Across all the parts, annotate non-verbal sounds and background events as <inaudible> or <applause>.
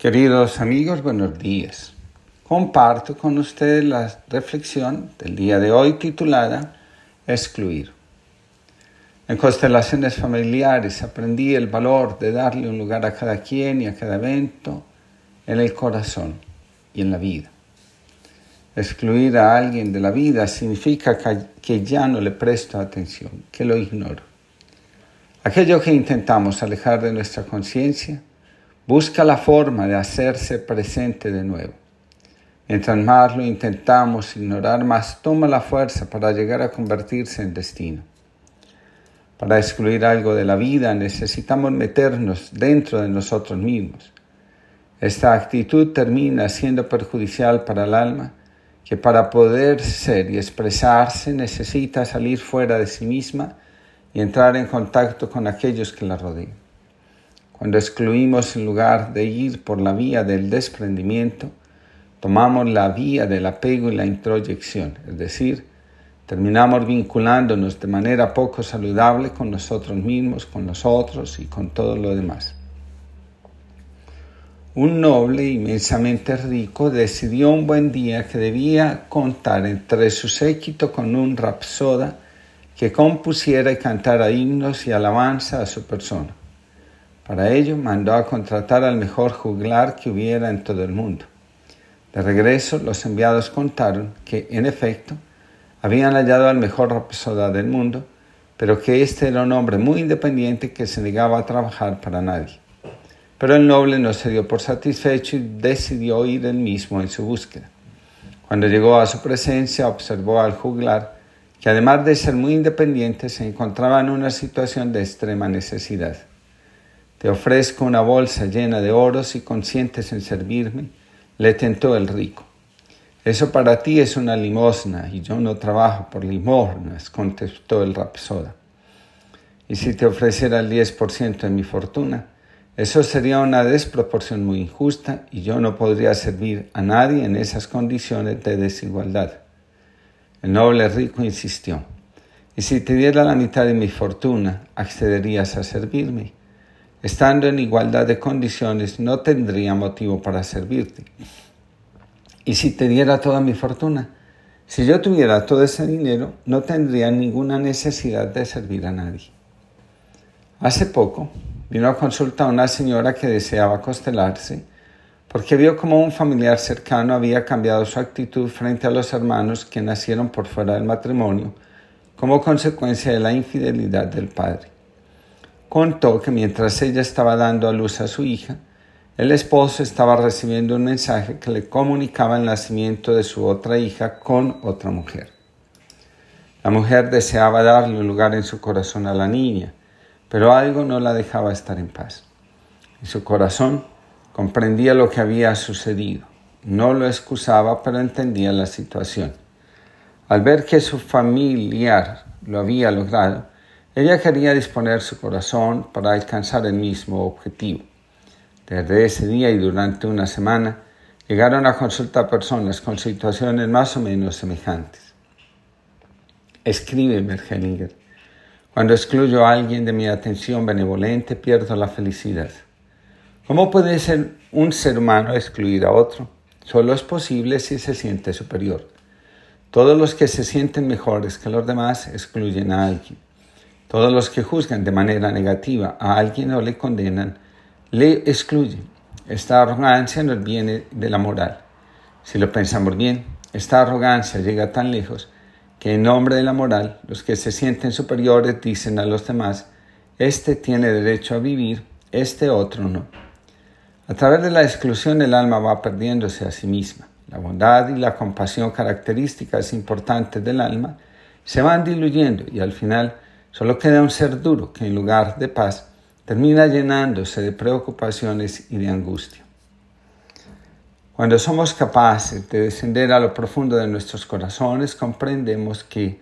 Queridos amigos, buenos días. Comparto con ustedes la reflexión del día de hoy titulada Excluir. En constelaciones familiares aprendí el valor de darle un lugar a cada quien y a cada evento en el corazón y en la vida. Excluir a alguien de la vida significa que ya no le presto atención, que lo ignoro. Aquello que intentamos alejar de nuestra conciencia Busca la forma de hacerse presente de nuevo. Mientras más lo intentamos ignorar, más toma la fuerza para llegar a convertirse en destino. Para excluir algo de la vida necesitamos meternos dentro de nosotros mismos. Esta actitud termina siendo perjudicial para el alma, que para poder ser y expresarse necesita salir fuera de sí misma y entrar en contacto con aquellos que la rodean. Cuando excluimos en lugar de ir por la vía del desprendimiento, tomamos la vía del apego y la introyección, es decir, terminamos vinculándonos de manera poco saludable con nosotros mismos, con nosotros y con todo lo demás. Un noble inmensamente rico decidió un buen día que debía contar entre su séquito con un rapsoda que compusiera y cantara himnos y alabanza a su persona. Para ello mandó a contratar al mejor juglar que hubiera en todo el mundo. De regreso, los enviados contaron que, en efecto, habían hallado al mejor rapsoda del mundo, pero que éste era un hombre muy independiente que se negaba a trabajar para nadie. Pero el noble no se dio por satisfecho y decidió ir él mismo en su búsqueda. Cuando llegó a su presencia, observó al juglar que además de ser muy independiente, se encontraba en una situación de extrema necesidad. Te ofrezco una bolsa llena de oros y consientes en servirme, le tentó el rico. Eso para ti es una limosna y yo no trabajo por limosnas, contestó el rapsoda. Y si te ofreciera el 10% de mi fortuna, eso sería una desproporción muy injusta y yo no podría servir a nadie en esas condiciones de desigualdad. El noble rico insistió, y si te diera la mitad de mi fortuna, accederías a servirme. Estando en igualdad de condiciones, no tendría motivo para servirte. Y si te diera toda mi fortuna, si yo tuviera todo ese dinero, no tendría ninguna necesidad de servir a nadie. Hace poco vino a consulta a una señora que deseaba constelarse porque vio como un familiar cercano había cambiado su actitud frente a los hermanos que nacieron por fuera del matrimonio como consecuencia de la infidelidad del padre contó que mientras ella estaba dando a luz a su hija, el esposo estaba recibiendo un mensaje que le comunicaba el nacimiento de su otra hija con otra mujer. La mujer deseaba darle lugar en su corazón a la niña, pero algo no la dejaba estar en paz. En su corazón comprendía lo que había sucedido. No lo excusaba, pero entendía la situación. Al ver que su familiar lo había logrado, ella quería disponer su corazón para alcanzar el mismo objetivo. Desde ese día y durante una semana llegaron a consultar personas con situaciones más o menos semejantes. Escribe Mergelinger. Cuando excluyo a alguien de mi atención benevolente, pierdo la felicidad. ¿Cómo puede ser un ser humano excluir a otro? Solo es posible si se siente superior. Todos los que se sienten mejores que los demás excluyen a alguien. Todos los que juzgan de manera negativa a alguien o le condenan, le excluyen. Esta arrogancia nos viene de la moral. Si lo pensamos bien, esta arrogancia llega tan lejos que en nombre de la moral, los que se sienten superiores dicen a los demás, este tiene derecho a vivir, este otro no. A través de la exclusión el alma va perdiéndose a sí misma. La bondad y la compasión, características importantes del alma, se van diluyendo y al final Solo queda un ser duro que en lugar de paz termina llenándose de preocupaciones y de angustia. Cuando somos capaces de descender a lo profundo de nuestros corazones, comprendemos que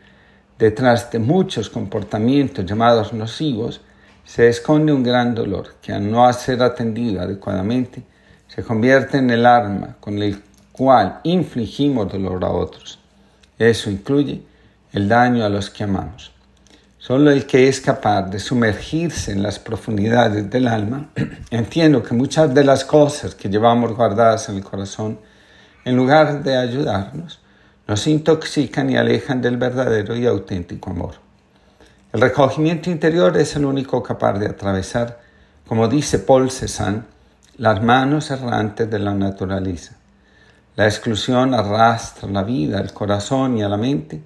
detrás de muchos comportamientos llamados nocivos se esconde un gran dolor que al no ser atendido adecuadamente se convierte en el arma con el cual infligimos dolor a otros. Eso incluye el daño a los que amamos. Solo el que es capaz de sumergirse en las profundidades del alma, <clears throat> entiendo que muchas de las cosas que llevamos guardadas en el corazón, en lugar de ayudarnos, nos intoxican y alejan del verdadero y auténtico amor. El recogimiento interior es el único capaz de atravesar, como dice Paul Cézanne, las manos errantes de la naturaleza. La exclusión arrastra la vida, el corazón y a la mente,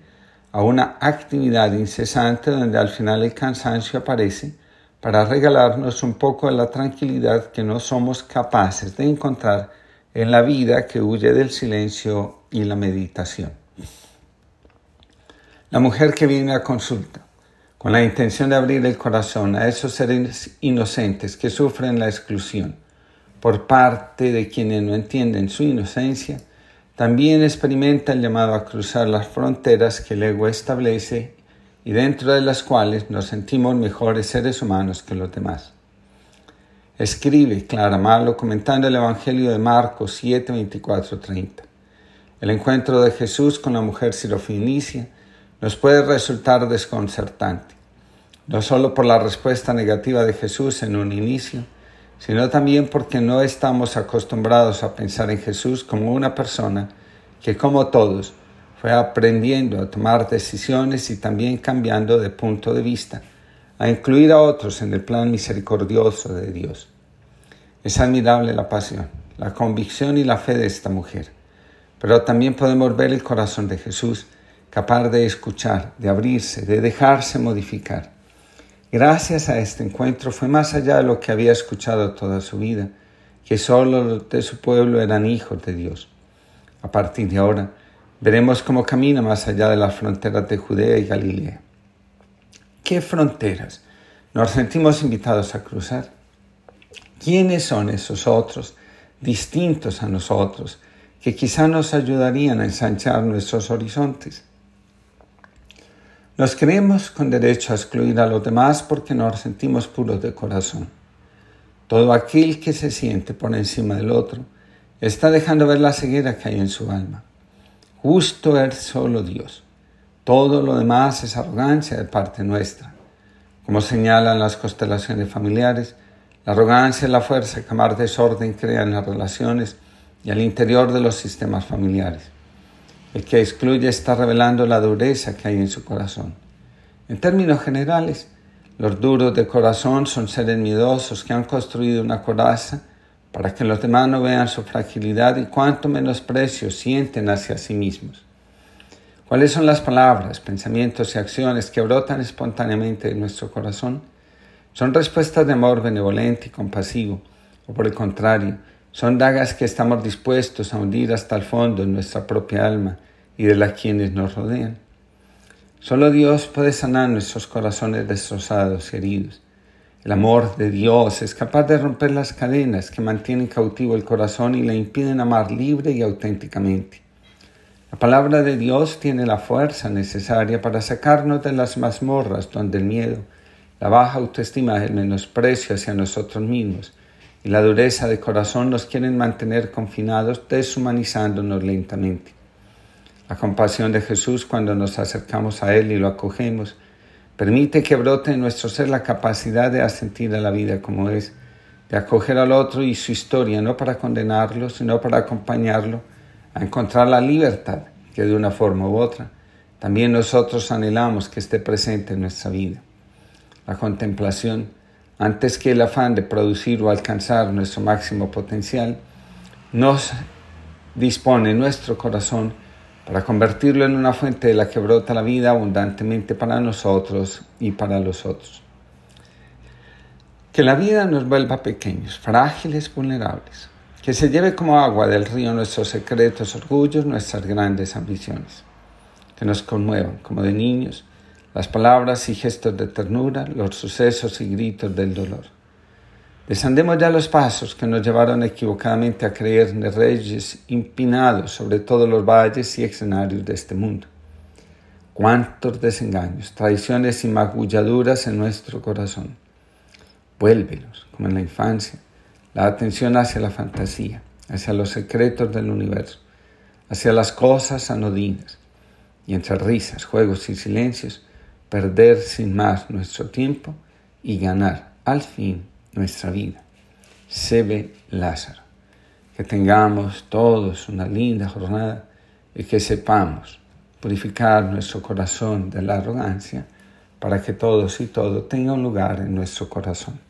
a una actividad incesante donde al final el cansancio aparece para regalarnos un poco de la tranquilidad que no somos capaces de encontrar en la vida que huye del silencio y la meditación. La mujer que viene a consulta con la intención de abrir el corazón a esos seres inocentes que sufren la exclusión por parte de quienes no entienden su inocencia, también experimenta el llamado a cruzar las fronteras que el ego establece y dentro de las cuales nos sentimos mejores seres humanos que los demás. Escribe Clara Malo comentando el Evangelio de Marcos 7, 24, 30. El encuentro de Jesús con la mujer sirofinicia nos puede resultar desconcertante, no solo por la respuesta negativa de Jesús en un inicio, sino también porque no estamos acostumbrados a pensar en Jesús como una persona que, como todos, fue aprendiendo a tomar decisiones y también cambiando de punto de vista, a incluir a otros en el plan misericordioso de Dios. Es admirable la pasión, la convicción y la fe de esta mujer, pero también podemos ver el corazón de Jesús, capaz de escuchar, de abrirse, de dejarse modificar. Gracias a este encuentro fue más allá de lo que había escuchado toda su vida, que solo los de su pueblo eran hijos de Dios. A partir de ahora, veremos cómo camina más allá de las fronteras de Judea y Galilea. ¿Qué fronteras nos sentimos invitados a cruzar? ¿Quiénes son esos otros distintos a nosotros que quizá nos ayudarían a ensanchar nuestros horizontes? Nos creemos con derecho a excluir a los demás porque nos sentimos puros de corazón. Todo aquel que se siente por encima del otro está dejando ver la ceguera que hay en su alma. Justo es solo Dios. Todo lo demás es arrogancia de parte nuestra. Como señalan las constelaciones familiares, la arrogancia es la fuerza que más desorden crea en las relaciones y al interior de los sistemas familiares. El que excluye está revelando la dureza que hay en su corazón. En términos generales, los duros de corazón son seres miedosos que han construido una coraza para que los demás no vean su fragilidad y cuánto menosprecio sienten hacia sí mismos. ¿Cuáles son las palabras, pensamientos y acciones que brotan espontáneamente de nuestro corazón? ¿Son respuestas de amor benevolente y compasivo? ¿O por el contrario, son dagas que estamos dispuestos a hundir hasta el fondo en nuestra propia alma y de las quienes nos rodean. Solo Dios puede sanar nuestros corazones destrozados y heridos. El amor de Dios es capaz de romper las cadenas que mantienen cautivo el corazón y le impiden amar libre y auténticamente. La palabra de Dios tiene la fuerza necesaria para sacarnos de las mazmorras donde el miedo, la baja autoestima, el menosprecio hacia nosotros mismos y la dureza de corazón nos quieren mantener confinados, deshumanizándonos lentamente. La compasión de Jesús cuando nos acercamos a Él y lo acogemos, permite que brote en nuestro ser la capacidad de asentir a la vida como es, de acoger al otro y su historia, no para condenarlo, sino para acompañarlo a encontrar la libertad que de una forma u otra también nosotros anhelamos que esté presente en nuestra vida. La contemplación antes que el afán de producir o alcanzar nuestro máximo potencial, nos dispone nuestro corazón para convertirlo en una fuente de la que brota la vida abundantemente para nosotros y para los otros. Que la vida nos vuelva pequeños, frágiles, vulnerables. Que se lleve como agua del río nuestros secretos orgullos, nuestras grandes ambiciones. Que nos conmuevan como de niños las palabras y gestos de ternura, los sucesos y gritos del dolor. Desandemos ya los pasos que nos llevaron equivocadamente a creer en reyes impinados sobre todos los valles y escenarios de este mundo. Cuántos desengaños, traiciones y magulladuras en nuestro corazón. Vuélvelos, como en la infancia, la atención hacia la fantasía, hacia los secretos del universo, hacia las cosas anodinas, y entre risas, juegos y silencios, perder sin más nuestro tiempo y ganar al fin nuestra vida. Se ve Lázaro. Que tengamos todos una linda jornada y que sepamos purificar nuestro corazón de la arrogancia para que todos y todo tenga un lugar en nuestro corazón.